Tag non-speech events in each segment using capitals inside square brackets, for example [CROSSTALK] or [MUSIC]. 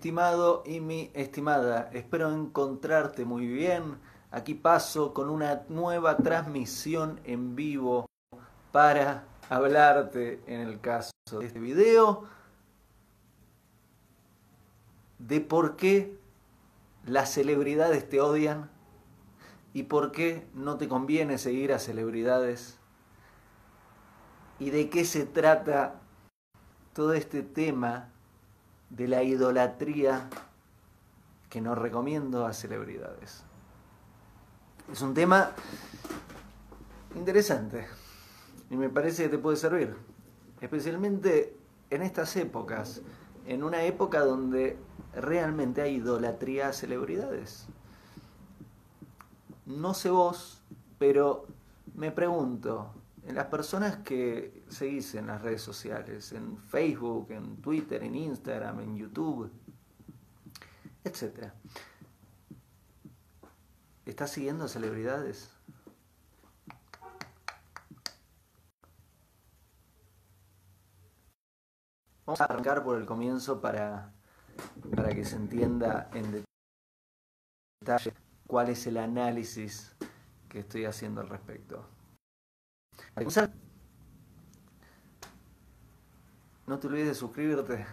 Estimado y mi estimada, espero encontrarte muy bien. Aquí paso con una nueva transmisión en vivo para hablarte en el caso de este video de por qué las celebridades te odian y por qué no te conviene seguir a celebridades y de qué se trata todo este tema de la idolatría que nos recomiendo a celebridades. Es un tema interesante y me parece que te puede servir, especialmente en estas épocas, en una época donde realmente hay idolatría a celebridades. No sé vos, pero me pregunto, en las personas que seguís en las redes sociales, en Facebook, en Twitter, en Instagram, en YouTube, etc. ¿Estás siguiendo celebridades? Vamos a arrancar por el comienzo para, para que se entienda en detalle cuál es el análisis que estoy haciendo al respecto. No te olvides de suscribirte.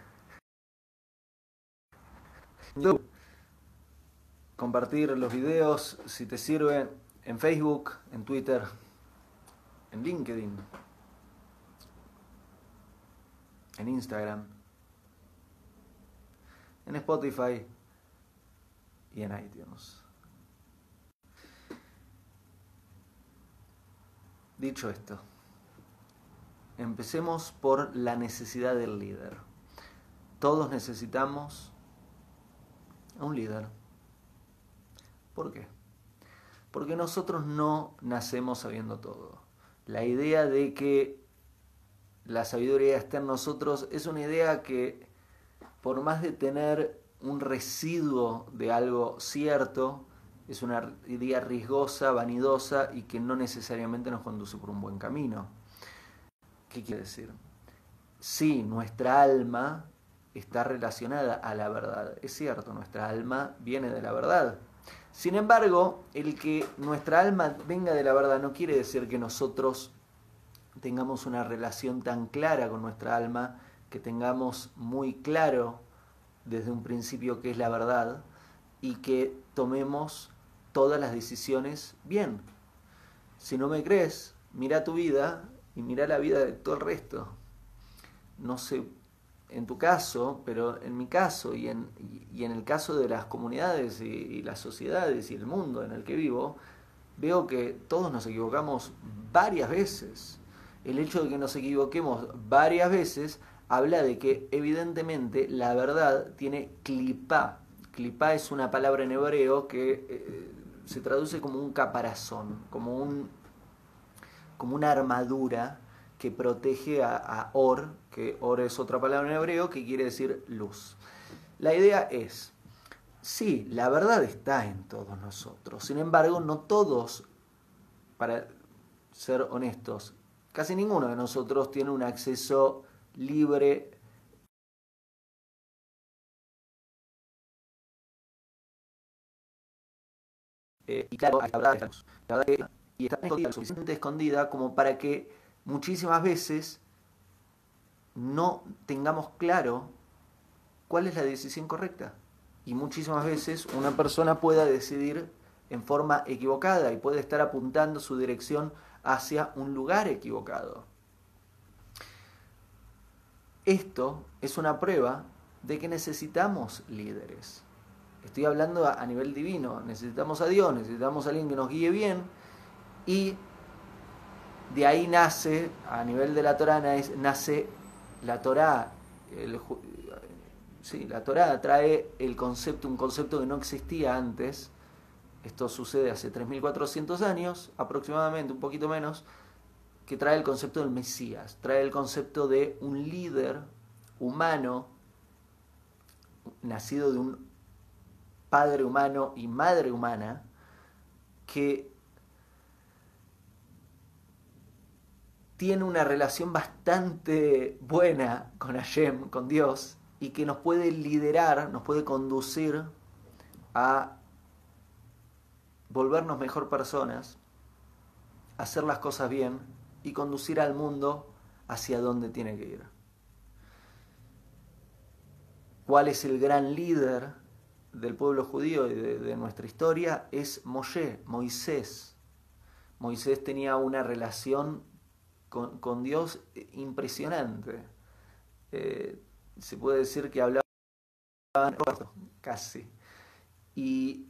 Compartir los videos si te sirve en Facebook, en Twitter, en LinkedIn, en Instagram, en Spotify y en iTunes. Dicho esto, empecemos por la necesidad del líder. Todos necesitamos un líder. ¿Por qué? Porque nosotros no nacemos sabiendo todo. La idea de que la sabiduría está en nosotros es una idea que, por más de tener un residuo de algo cierto, es una idea riesgosa, vanidosa y que no necesariamente nos conduce por un buen camino. ¿Qué quiere decir? Sí, nuestra alma está relacionada a la verdad. Es cierto, nuestra alma viene de la verdad. Sin embargo, el que nuestra alma venga de la verdad no quiere decir que nosotros tengamos una relación tan clara con nuestra alma, que tengamos muy claro desde un principio qué es la verdad y que tomemos todas las decisiones bien. Si no me crees, mira tu vida y mira la vida de todo el resto. No sé en tu caso, pero en mi caso y en, y en el caso de las comunidades y, las sociedades y el mundo en el que vivo, veo que todos nos equivocamos varias veces. El hecho de que nos equivoquemos varias veces habla de que evidentemente la verdad tiene clipá. Clipá es una palabra en hebreo que eh, se traduce como un caparazón, como, un, como una armadura que protege a, a, Or, que Or es otra palabra en hebreo que quiere decir luz. La idea es, sí, la verdad está en todos nosotros, sin embargo, no todos, para ser honestos, casi ninguno de nosotros tiene un acceso libre eh, y claro, la verdad, la verdad que y está escondida, lo suficientemente escondida como para que muchísimas veces no tengamos claro cuál es la decisión correcta. Y muchísimas veces una persona pueda decidir en forma equivocada y puede estar apuntando su dirección hacia un lugar equivocado. Esto es una prueba de que necesitamos líderes. Estoy hablando a, nivel divino. Necesitamos a Dios, necesitamos a alguien que nos guíe bien. Y de ahí nace, a nivel de la Torah, nace la Torah. Sí, la Torah trae el concepto, un concepto que no existía antes. Esto sucede hace 3.400 años, aproximadamente, un poquito menos, que trae el concepto del Mesías, trae el concepto de un líder humano, nacido de un padre humano y madre humana, que tiene una relación bastante buena con Hashem, con Dios, y que nos puede liderar, nos puede conducir a volvernos mejor personas, hacer las cosas bien y conducir al mundo hacia donde tiene que ir. ¿Cuál es el gran líder del pueblo judío y de, nuestra historia? Es Moshe, Moisés. Moisés tenía una relación con, Dios impresionante. Eh, se puede decir que hablaba casi. Y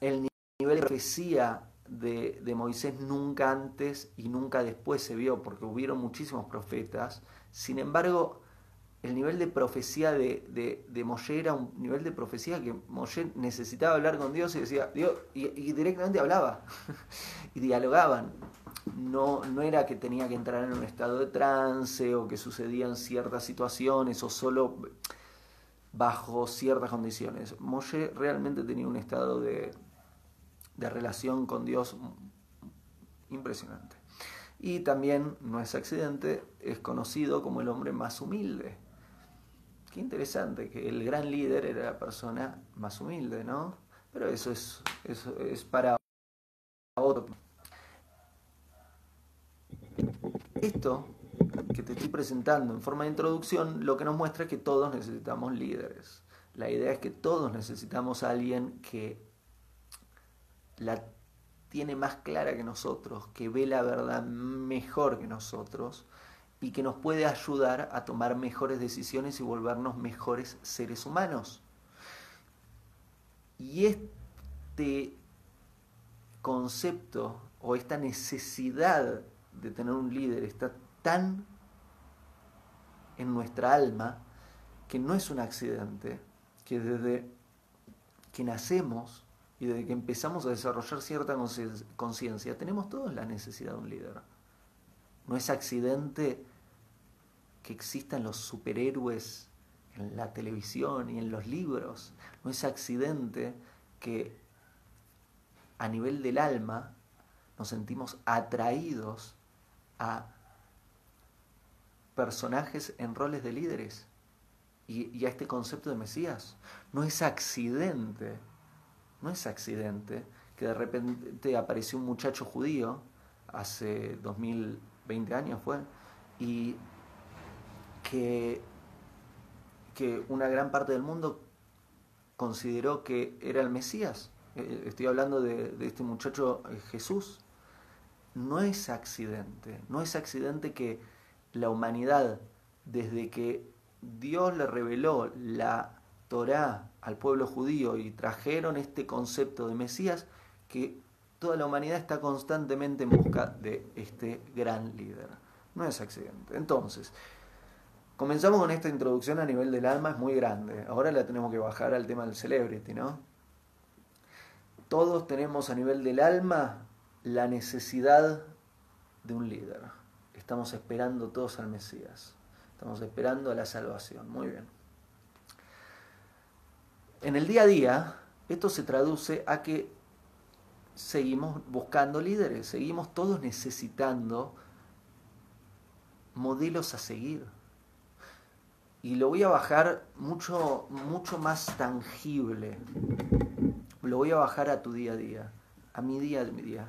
el nivel de profecía de, Moisés nunca antes y nunca después se vio, porque hubieron muchísimos profetas. Sin embargo, el nivel de profecía de, de, Moshe era un nivel de profecía que Moshe necesitaba hablar con Dios y decía, Dios, y, directamente hablaba, [LAUGHS] y dialogaban. No, no era que tenía que entrar en un estado de trance o que sucedían ciertas situaciones o solo bajo ciertas condiciones. Moshe realmente tenía un estado de, de relación con Dios impresionante. Y también, no es accidente, es conocido como el hombre más humilde. Qué interesante que el gran líder era la persona más humilde, ¿no? Pero eso es, eso es para otro. Esto que te estoy presentando en forma de introducción, lo que nos muestra es que todos necesitamos líderes. La idea es que todos necesitamos a alguien que la tiene más clara que nosotros, que ve la verdad mejor que nosotros y que nos puede ayudar a tomar mejores decisiones y volvernos mejores seres humanos. Y este concepto o esta necesidad de tener un líder está tan en nuestra alma que no es un accidente, que desde que nacemos y desde que empezamos a desarrollar cierta conciencia, tenemos todos la necesidad de un líder. No es accidente que existan los superhéroes en la televisión y en los libros. No es accidente que a nivel del alma nos sentimos atraídos a personajes en roles de líderes y, a este concepto de Mesías. No es accidente no es accidente que de repente apareció un muchacho judío, hace 2020 años fue, y que, una gran parte del mundo consideró que era el Mesías. Eh, estoy hablando de, de este muchacho eh, Jesús. No es accidente, no es accidente que la humanidad, desde que Dios le reveló la Torá al pueblo judío y trajeron este concepto de Mesías, que toda la humanidad está constantemente en busca de este gran líder. No es accidente. Entonces, comenzamos con esta introducción a nivel del alma, es muy grande. Ahora la tenemos que bajar al tema del celebrity, ¿no? Todos tenemos a nivel del alma la necesidad de un líder. Estamos esperando todos al Mesías. Estamos esperando a la salvación. Muy bien. En el día a día, esto se traduce a que seguimos buscando líderes, seguimos todos necesitando modelos a seguir. Y lo voy a bajar mucho, mucho más tangible. Lo voy a bajar a tu día a día, a mi día a mi día.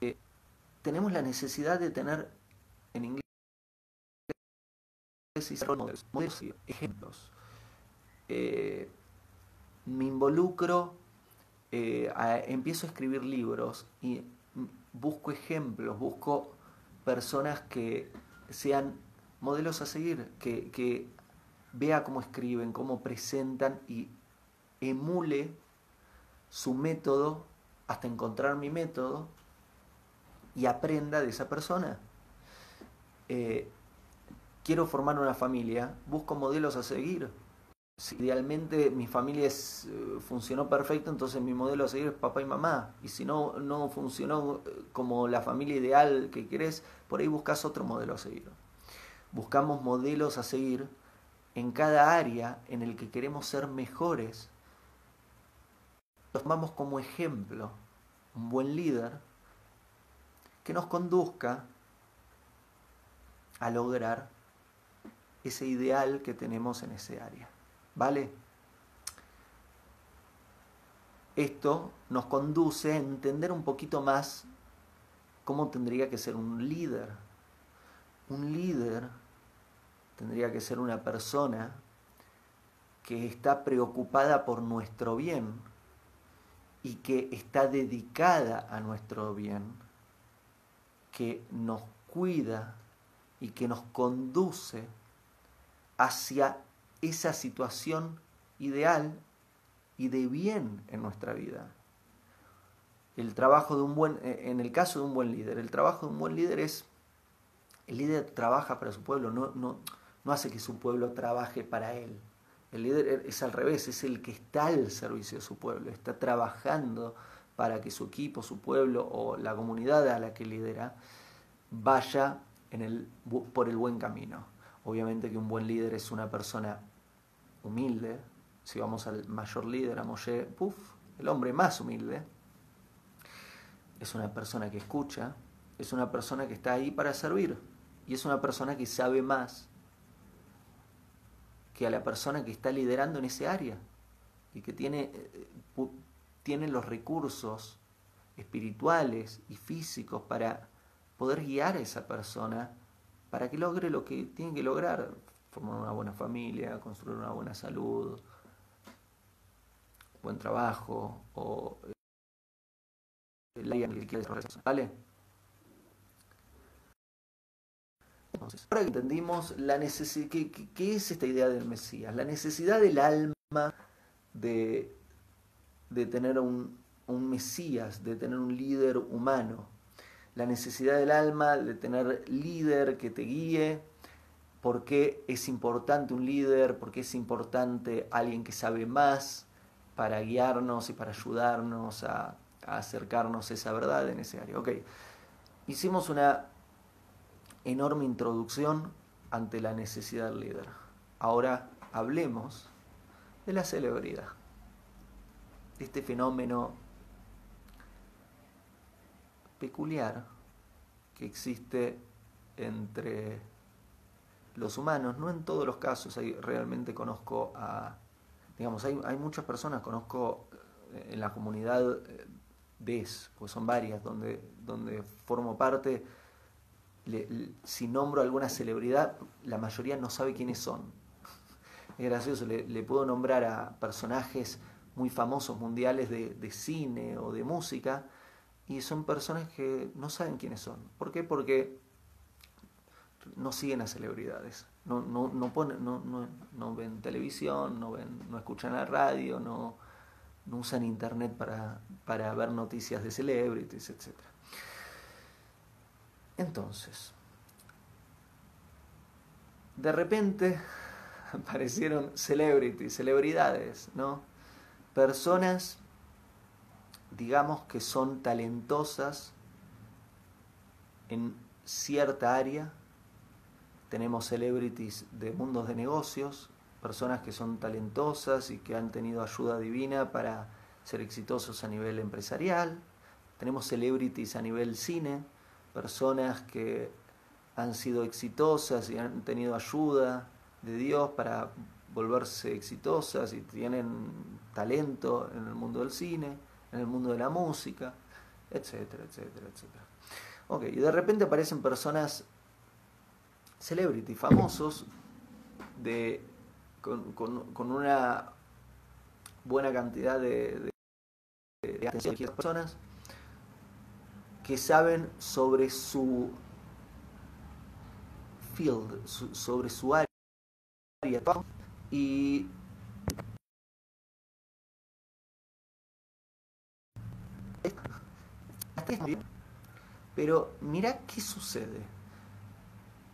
Eh, tenemos la necesidad de tener en inglés ejemplos. Eh, me involucro, eh, empiezo a escribir libros y busco ejemplos, busco personas que sean modelos a seguir, que, vea cómo escriben, cómo presentan y emule su método hasta encontrar mi método y aprenda de esa persona. Eh, quiero formar una familia, busco modelos a seguir si idealmente mi familia eh, funcionó perfecto, entonces mi modelo a seguir es papá y mamá. Y si no, no funcionó eh, como la familia ideal que querés, por ahí buscas otro modelo a seguir. Buscamos modelos a seguir en cada área en el que queremos ser mejores. Tomamos como ejemplo, un buen líder que nos conduzca a lograr ese ideal que tenemos en ese área. ¿Vale? Esto nos conduce a entender un poquito más cómo tendría que ser un líder. Un líder tendría que ser una persona que está preocupada por nuestro bien y que está dedicada a nuestro bien, que nos cuida y que nos conduce hacia esa situación ideal y de bien en nuestra vida. El trabajo de un buen, eh, en el caso de un buen líder, el trabajo de un buen líder es, el líder trabaja para su pueblo, no, no, no hace que su pueblo trabaje para él. El líder es al revés, es el que está al servicio de su pueblo, está trabajando para que su equipo, su pueblo o la comunidad a la que lidera vaya por el buen camino. Obviamente que un buen líder es una persona humilde, si vamos al mayor líder, a Moshe, puff, el hombre más humilde, es una persona que escucha, es una persona que está ahí para servir y es una persona que sabe más que a la persona que está liderando en ese área y que tiene, eh, tiene los recursos espirituales y físicos para poder guiar a esa persona para que logre lo que tiene que lograr, formar una buena familia, construir una buena salud, buen trabajo o el área en el que ¿vale? Ahora entendimos la necesidad, ¿qué, ¿qué, es esta idea del Mesías? La necesidad del alma de, de tener un, un Mesías, de tener un líder humano, la necesidad del alma de tener líder que te guíe, por qué es importante un líder, por qué es importante alguien que sabe más, para guiarnos y para ayudarnos a, acercarnos a esa verdad en ese área. Hicimos una enorme introducción ante la necesidad del líder. Ahora hablemos de la celebridad, de este fenómeno peculiar que existe entre los humanos, no en todos los casos, ahí realmente conozco a digamos, hay, hay muchas personas, conozco eh, en la comunidad DES, eh, pues son varias, donde, donde formo parte, si nombro alguna celebridad, la mayoría no sabe quiénes son. Es gracioso, le, puedo nombrar a personajes muy famosos mundiales de, cine o de música y son personas que no saben quiénes son. ¿Por qué? Porque no siguen a celebridades no, no, no, no, ven televisión, no, escuchan la radio, no, no usan internet para, para ver noticias de celebrities, etc. Entonces, de repente [LAUGHS] aparecieron celebrities, celebridades, ¿no? Personas, digamos, que son talentosas en cierta área tenemos celebrities de mundos de negocios, personas que son talentosas y que han tenido ayuda divina para ser exitosos a nivel empresarial. Tenemos celebrities a nivel cine, personas que han sido exitosas y han tenido ayuda de Dios para volverse exitosas y tienen talento en el mundo del cine, en el mundo de la música, etcétera, etcétera, etcétera. Ok, y de repente aparecen personas celebrity, famosos, de, con, una buena cantidad de, atención de personas que saben sobre su field, sobre su área. Y pero mira qué sucede.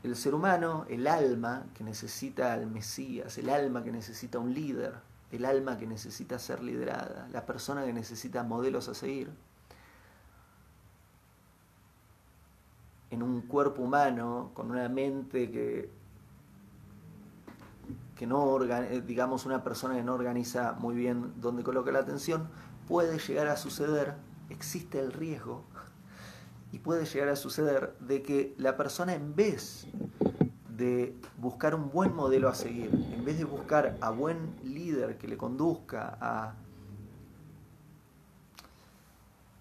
El ser humano, el alma que necesita al Mesías, el alma que necesita un líder, el alma que necesita ser liderada, la persona que necesita modelos a seguir, en un cuerpo humano, con una mente que, que no eh, digamos una persona que no organiza muy bien dónde coloca la atención, puede llegar a suceder, existe el riesgo y puede llegar a suceder de que la persona en vez de buscar un buen modelo a seguir, en vez de buscar a buen líder que le conduzca a,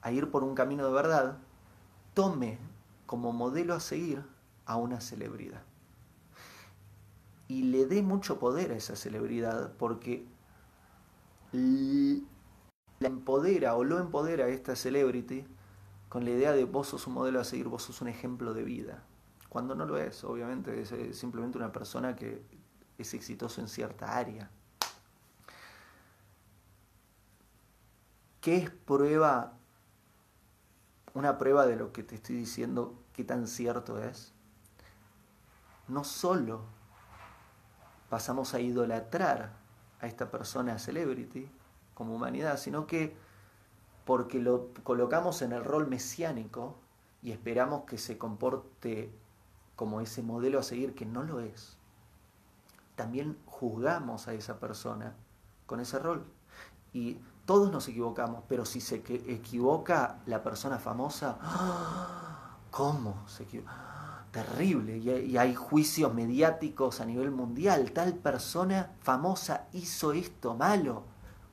a ir por un camino de verdad, tome como modelo a seguir a una celebridad. Y le dé mucho poder a esa celebridad porque la empodera o lo empodera a esta celebrity con la idea de vos sos un modelo a seguir, vos sos un ejemplo de vida cuando no lo es, obviamente, es simplemente una persona que es exitoso en cierta área. ¿Qué es prueba, una prueba de lo que te estoy diciendo, qué tan cierto es? No solo pasamos a idolatrar a esta persona celebrity como humanidad, sino que porque lo colocamos en el rol mesiánico y esperamos que se comporte como ese modelo a seguir que no lo es, también juzgamos a esa persona con ese rol. Y todos nos equivocamos, pero si se equivoca la persona famosa, [GASPS] ¿cómo se equivoca? [GASPS] Terrible, y hay juicios mediáticos a nivel mundial. Tal persona famosa hizo esto malo.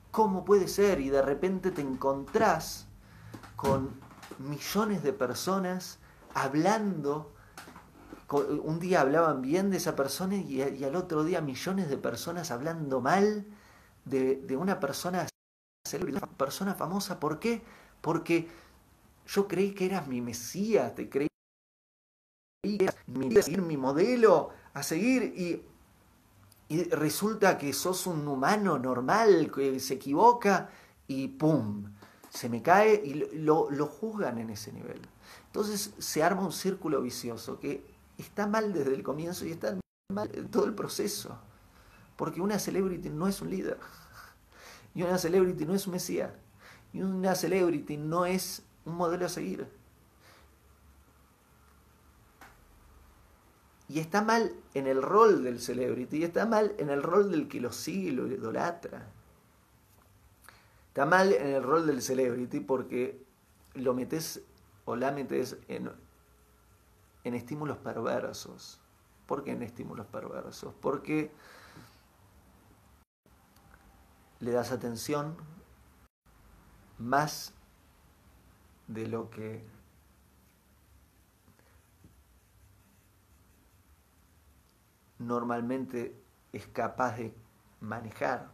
¿Cómo puede ser? Y de repente te encontrás con millones de personas hablando un día hablaban bien de esa persona y, al otro día millones de personas hablando mal de, una persona una persona famosa. ¿Por qué? Porque yo creí que eras mi Mesías, te creí que eras mi, mi modelo a seguir y, y resulta que sos un humano normal que se equivoca y ¡pum! se me cae y lo, lo, juzgan en ese nivel. Entonces se arma un círculo vicioso que está mal desde el comienzo y está mal todo el proceso. Porque una celebrity no es un líder. Y una celebrity no es un mesías. Y una celebrity no es un modelo a seguir. Y está mal en el rol del celebrity, y está mal en el rol del que lo sigue y lo idolatra. Está mal en el rol del celebrity porque lo metes o la metes en en estímulos perversos. ¿Por qué en estímulos perversos? Porque le das atención más de lo que normalmente es capaz de manejar.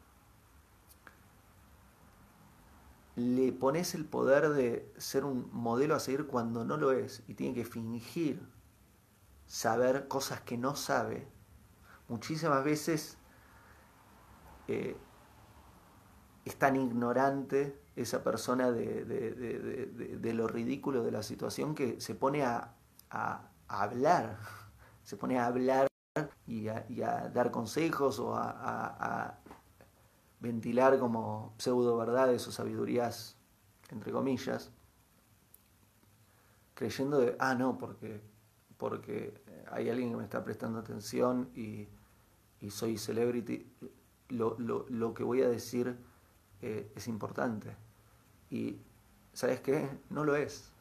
Le pones el poder de ser un modelo a seguir cuando no lo es y tiene que fingir saber cosas que no sabe, muchísimas veces eh, es tan ignorante esa persona de, lo ridículo de la situación que se pone a, hablar, se pone a hablar y a, dar consejos o a, ventilar como pseudo verdades o sabidurías, entre comillas, creyendo de, ah, no, porque porque hay alguien que me está prestando atención y, soy celebrity, lo, que voy a decir eh, es importante. Y, ¿sabes qué? No lo es.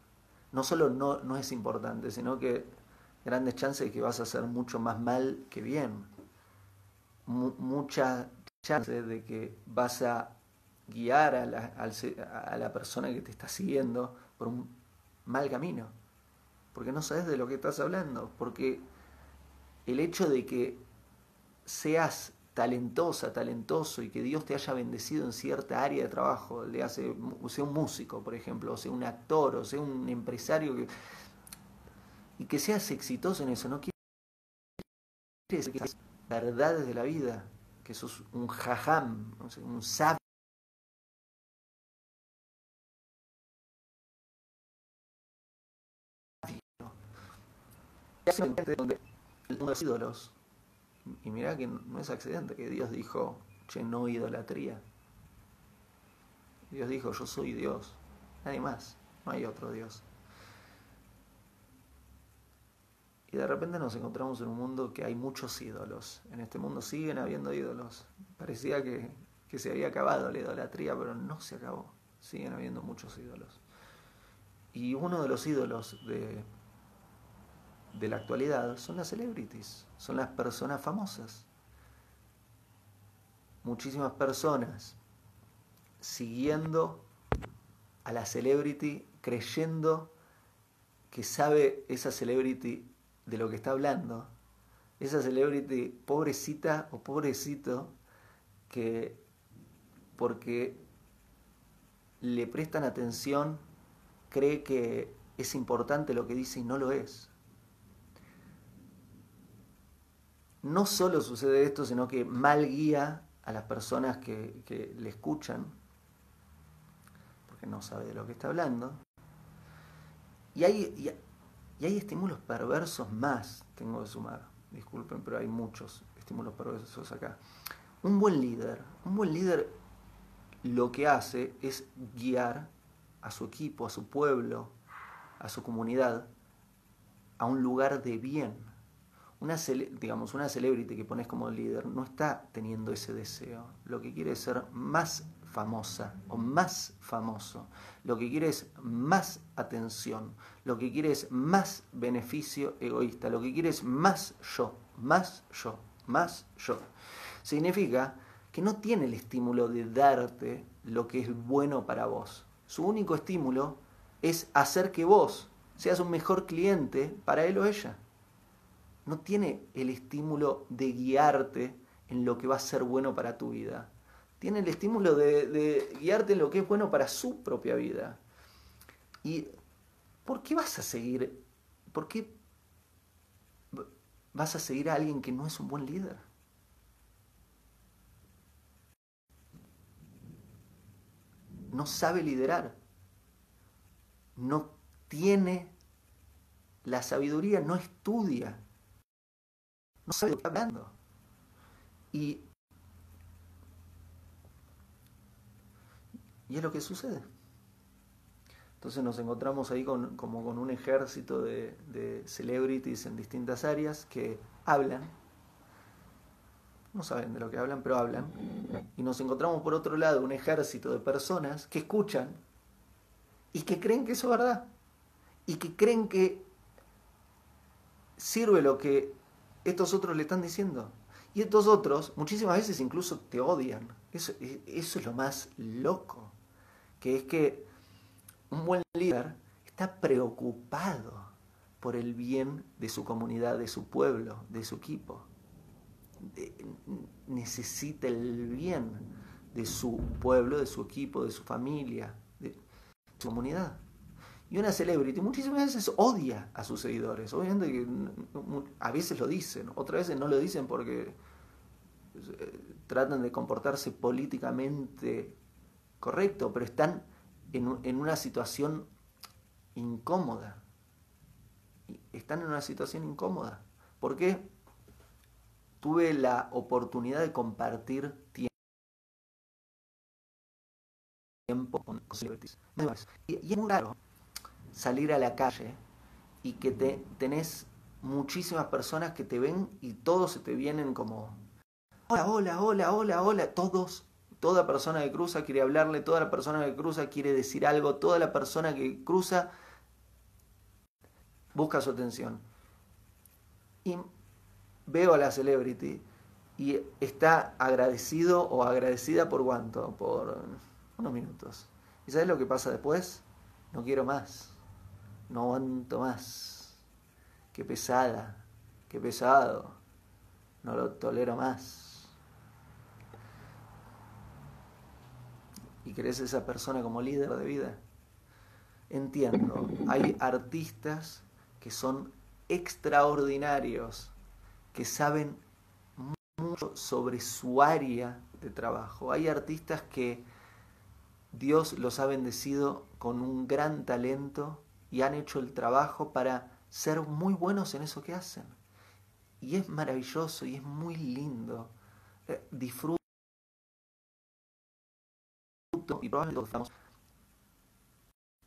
No solo no, no es importante, sino que grandes chances de que vas a hacer mucho más mal que bien. mucha chance de que vas a guiar a la, a la persona que te está siguiendo por un mal camino porque no sabes de lo que estás hablando, porque el hecho de que seas talentosa, talentoso y que Dios te haya bendecido en cierta área de trabajo, le hace, sea un músico, por ejemplo, o sea un actor, o sea un empresario, y que seas exitoso en eso, no quiere decir que seas verdades de la vida, que sos un jajam, un sabio donde los ídolos. Y mira que no es accidente que Dios dijo, che, no idolatría. Dios dijo, yo soy Dios, nadie más, no hay otro Dios. Y de repente nos encontramos en un mundo que hay muchos ídolos. En este mundo siguen habiendo ídolos. Parecía que, que se había acabado la idolatría, pero no se acabó. Siguen habiendo muchos ídolos. Y uno de los ídolos de, de la actualidad son las celebrities, son las personas famosas. Muchísimas personas siguiendo a la celebrity, creyendo que sabe esa celebrity de lo que está hablando. Esa celebrity pobrecita o pobrecito que porque le prestan atención cree que es importante lo que dice y no lo es. No solo sucede esto, sino que mal guía a las personas que, le escuchan, porque no sabe de lo que está hablando. Y hay, y hay estímulos perversos más, tengo que sumar, disculpen, pero hay muchos estímulos perversos acá. Un buen líder, un buen líder lo que hace es guiar a su equipo, a su pueblo, a su comunidad, a un lugar de bien. Una, digamos, una celebrity que pones como líder no está teniendo ese deseo. Lo que quiere es ser más famosa o más famoso. Lo que quiere es más atención. Lo que quiere es más beneficio egoísta. Lo que quiere es más yo, más yo, más yo. Significa que no tiene el estímulo de darte lo que es bueno para vos. Su único estímulo es hacer que vos seas un mejor cliente para él o ella. No tiene el estímulo de guiarte en lo que va a ser bueno para tu vida. Tiene el estímulo de, guiarte en lo que es bueno para su propia vida. ¿Y por qué vas a seguir? ¿Por qué vas a seguir a alguien que no es un buen líder? no sabe liderar, no tiene la sabiduría, no estudia, no sabe lo que está hablando. Y, y es lo que sucede. Entonces nos encontramos ahí con, como con un ejército de, de celebrities en distintas áreas que hablan, no saben de lo que hablan, pero hablan. Y nos encontramos por otro lado un ejército de personas que escuchan y que creen que eso es verdad. Y que creen que sirve lo que estos otros le están diciendo. Y estos otros muchísimas veces incluso te odian. Eso, eso es lo más loco. Que es que un buen líder está preocupado por el bien de su comunidad, de su pueblo, de su equipo necesita el bien de su pueblo, de su equipo, de su familia, de su comunidad. Y una celebrity muchísimas veces odia a sus seguidores. Obviamente que a veces lo dicen, otras veces no lo dicen porque eh, tratan de comportarse políticamente correcto, pero están en, en una situación incómoda. Están en una situación incómoda. ¿Por qué? tuve la oportunidad de compartir tiempo con celebrities. Y, es muy raro salir a la calle y que te, tenés muchísimas personas que te ven y todos se te vienen como, hola, hola, hola, hola, hola, todos, toda persona que cruza quiere hablarle, toda la persona que cruza quiere decir algo, toda la persona que cruza busca su atención. Y veo a la celebrity y está agradecido o agradecida por cuánto, por unos minutos. ¿Y sabes lo que pasa después? No quiero más, no aguanto más. Qué pesada, qué pesado, no lo tolero más. ¿Y crees esa persona como líder de vida? Entiendo, hay artistas que son extraordinarios que saben mucho sobre su área de trabajo. Hay artistas que Dios los ha bendecido con un gran talento y han hecho el trabajo para ser muy buenos en eso que hacen. Y es maravilloso y es muy lindo. Eh, disfruto y probablemente vamos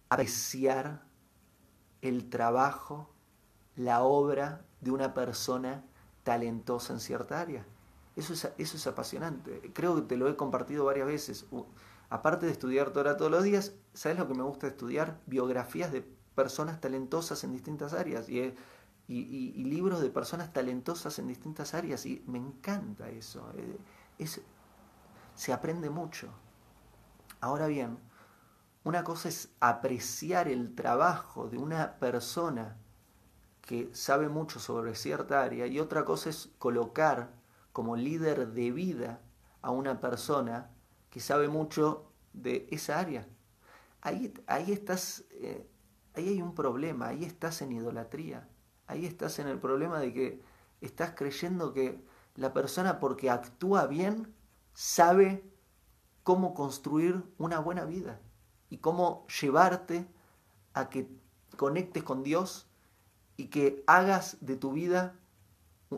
apreciar el trabajo, la obra de una persona talentosa en cierta área. Eso es, eso es apasionante. Creo que te lo he compartido varias veces. Aparte de estudiar Torah todos los días, ¿sabes lo que me gusta estudiar? Biografías de personas talentosas en distintas áreas. Y libros de personas talentosas en distintas áreas y me encanta eso. Eh, se aprende mucho. Ahora bien, una cosa es apreciar el trabajo de una persona que sabe mucho sobre cierta área y otra cosa es colocar como líder de vida a una persona que sabe mucho de esa área. Ahí, ahí estás, eh, ahí hay un problema, ahí estás en idolatría ahí estás en el problema de que estás creyendo que la persona porque actúa bien sabe cómo construir una buena vida y cómo llevarte a que conectes con Dios y que hagas de tu vida,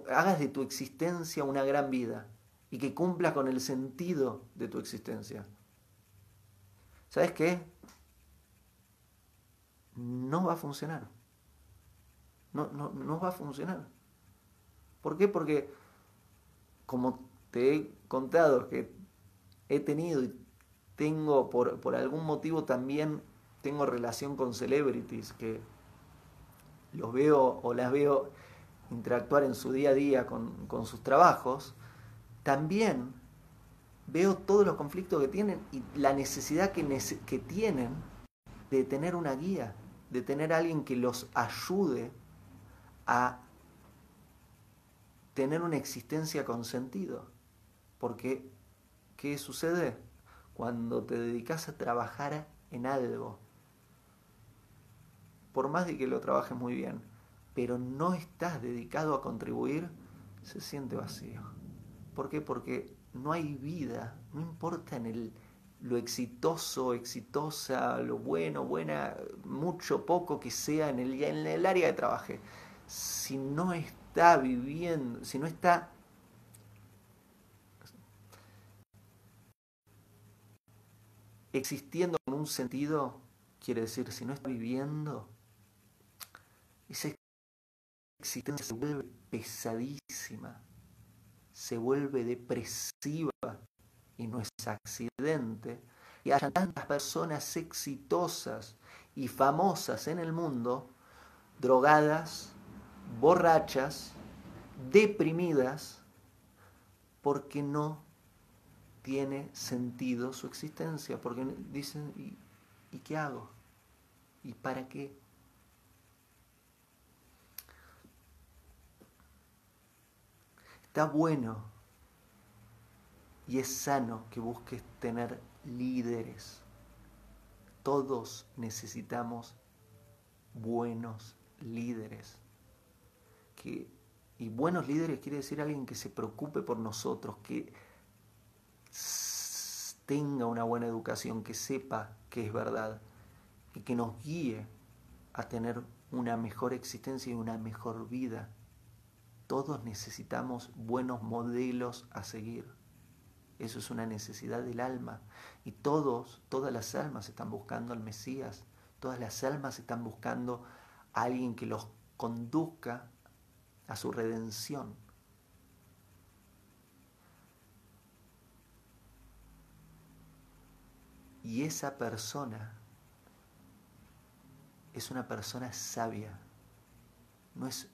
hagas de tu existencia una gran vida y que cumpla con el sentido de tu existencia. ¿Sabes qué? No va a funcionar. No, no, no va a funcionar. ¿Por qué? Porque, como te he contado, que he tenido y tengo por, por algún motivo también tengo relación con celebrities que los veo o las veo interactuar en su día a día con, con, sus trabajos, también veo todos los conflictos que tienen y la necesidad que, que tienen de tener una guía, de tener alguien que los ayude a tener una existencia con sentido. Porque, ¿qué sucede? Cuando te dedicas a trabajar en algo, por más de que lo trabajes muy bien, pero no estás dedicado a contribuir, se siente vacío. ¿Por qué? Porque no hay vida, no importa en el, lo exitoso, exitosa, lo bueno, buena, mucho, poco que sea en el, en el área de trabajo. Si no está viviendo, si no está existiendo con un sentido, quiere decir, si no está viviendo, esa existencia se vuelve pesadísima, se vuelve depresiva y no es accidente. Y hay tantas personas exitosas y famosas en el mundo, drogadas, borrachas, deprimidas, porque no tiene sentido su existencia, porque dicen, ¿y, ¿y qué hago? ¿Y para qué? Está bueno y es sano que busques tener líderes. Todos necesitamos buenos líderes y buenos líderes quiere decir alguien que se preocupe por nosotros, que tenga una buena educación, que sepa que es verdad y que nos guíe a tener una mejor existencia y una mejor vida. Todos necesitamos buenos modelos a seguir. Eso es una necesidad del alma. Y todos, todas las almas están buscando al Mesías. Todas las almas están buscando a alguien que los conduzca a su redención. Y esa persona es una persona sabia, no es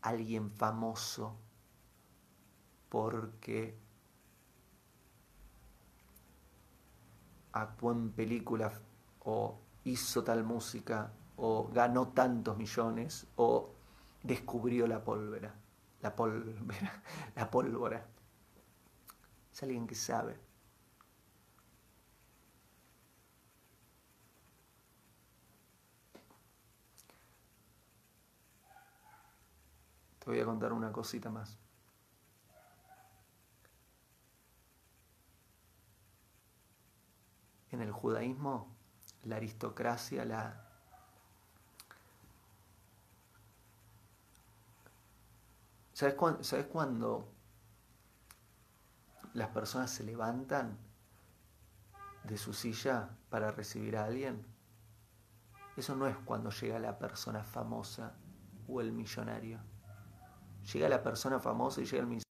alguien famoso porque actuó en películas o hizo tal música o ganó tantos millones o descubrió la pólvora, la pólvora, [LAUGHS] la pólvora. Es alguien que sabe. Te voy a contar una cosita más. En el judaísmo, la aristocracia, la ¿Sabes, cuándo las personas se levantan de su silla para recibir a alguien? Eso no es cuando llega la persona famosa o el millonario. Llega la persona famosa y llega el millonario.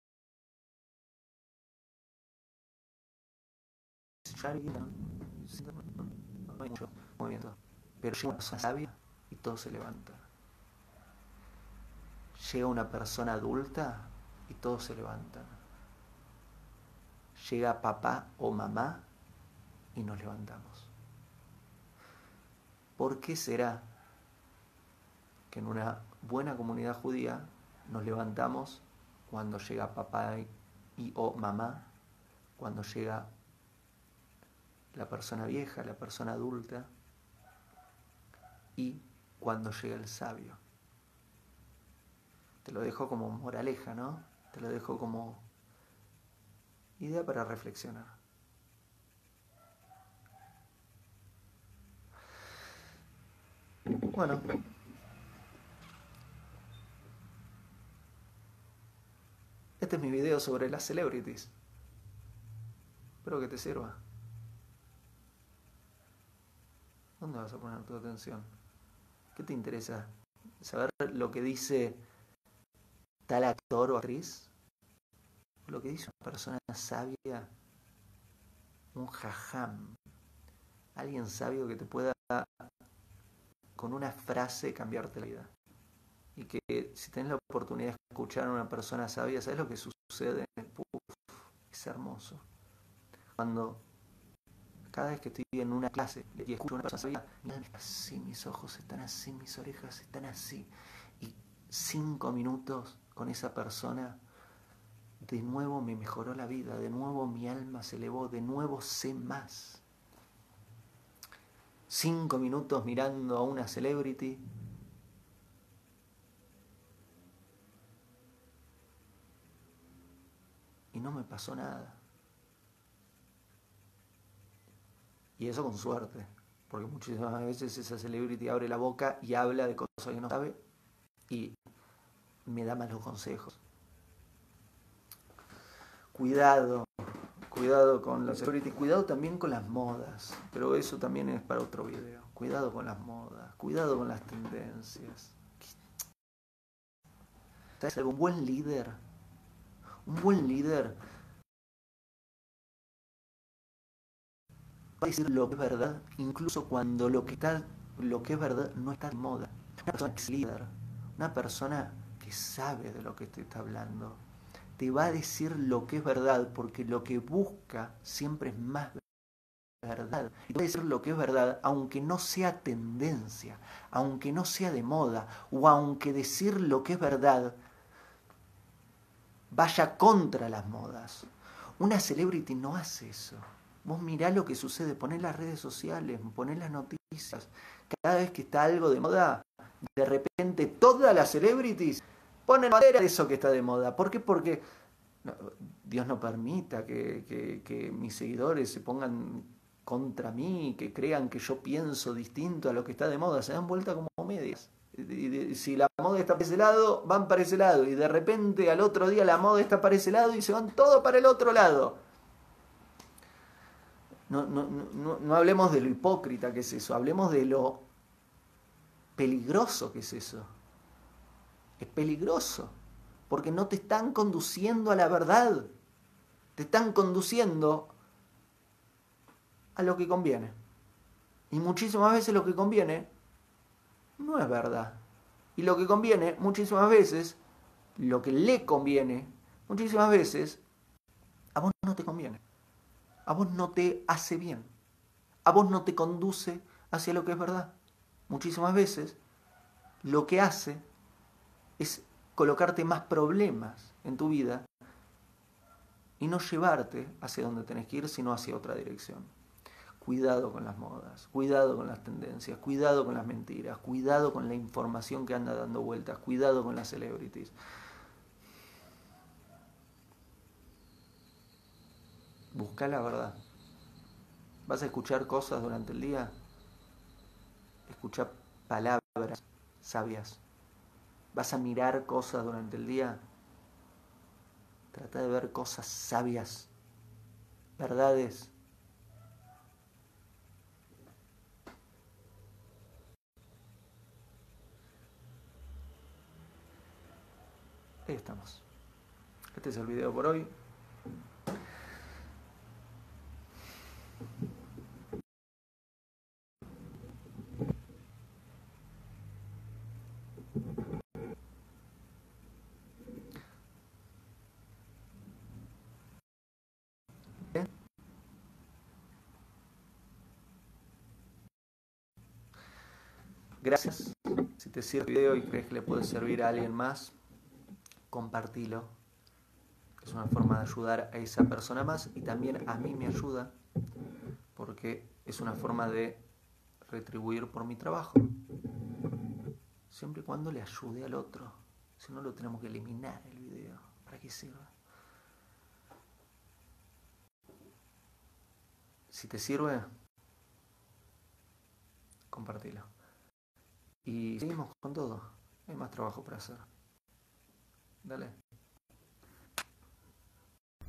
Pero llega una persona sabia y todo se levanta. llega una persona adulta y todos se levantan. Llega papá o mamá y nos levantamos. ¿Por qué será que en una buena comunidad judía nos levantamos cuando llega papá y o mamá, cuando llega la persona vieja, la persona adulta y cuando llega el sabio? Te lo dejo como moraleja, ¿no? Te lo dejo como idea para reflexionar. Bueno. Este es mi video sobre las celebrities. Espero que te sirva. ¿Dónde vas a poner tu atención? ¿Qué te interesa? ¿Saber lo que dice tal actor o actriz? Lo que dice una persona sabia, un jajam, alguien sabio que te pueda con una frase cambiarte la vida. Y que si tenés la oportunidad de escuchar a una persona sabia, ¿sabes lo que sucede? es hermoso. Cuando cada vez que estoy en una clase y escucho una persona así, mis ojos están así, mis orejas están así. Y cinco minutos con esa persona, de nuevo me mejoró la vida, de nuevo mi alma se elevó, de nuevo sé más. Cinco minutos mirando a una celebrity. Y no me pasó nada. Y eso con suerte, porque muchísimas veces esa celebrity abre la boca y habla de cosas que no sabe y me da malos consejos. Cuidado, cuidado con la celebrity, cuidado también con las modas, pero eso también es para otro video. Cuidado con las modas, cuidado con las tendencias. ¿Sabes? Un buen líder, un buen líder va a decir lo que es verdad, incluso cuando lo que está, lo que es verdad no está de moda. Una persona que es líder, una persona que sabe de lo que te está hablando, te va a decir lo que es verdad, porque lo que busca siempre es más verdad. Y te va a decir lo que es verdad, aunque no sea tendencia, aunque no sea de moda, o aunque decir lo que es verdad vaya contra las modas. Una celebrity no hace eso. Vos mirá lo que sucede, ponés las redes sociales, ponés las noticias. Cada vez que está algo de moda, de repente todas las celebrities ponen madera de eso que está de moda. ¿Por qué? Porque Dios no permita que, que mis seguidores se pongan contra mí, que crean que yo pienso distinto a lo que está de moda. Se dan vuelta como medias. Si la moda está para ese lado, van para ese lado. Y de repente al otro día la moda está para ese lado y se van todo para el otro lado. No, no, no, no hablemos de lo hipócrita que es eso, hablemos de lo peligroso que es eso. Es peligroso, porque no te están conduciendo a la verdad, te están conduciendo a lo que conviene. Y muchísimas veces lo que conviene no es verdad. Y lo que conviene, muchísimas veces, lo que le conviene, muchísimas veces, a vos no te conviene a vos no te hace bien, a vos no te conduce hacia lo que es verdad. Muchísimas veces lo que hace es colocarte más problemas en tu vida y no llevarte hacia donde tenés que ir, sino hacia otra dirección. Cuidado con las modas, cuidado con las tendencias, cuidado con las mentiras, cuidado con la información que anda dando vueltas, cuidado con las celebrities. Busca la verdad. ¿Vas a escuchar cosas durante el día? Escucha palabras sabias. ¿Vas a mirar cosas durante el día? Trata de ver cosas sabias, verdades. Ahí estamos. Este es el video por hoy. Gracias. Si te sirve el video y crees que le puede servir a alguien más, compartilo. Es una forma de ayudar a esa persona más y también a mí me ayuda porque es una forma de retribuir por mi trabajo. Siempre y cuando le ayude al otro. Si no lo tenemos que eliminar el video. ¿Para qué sirve? Si te sirve, compartilo. Y seguimos con todo. Hay más trabajo para hacer. Dale.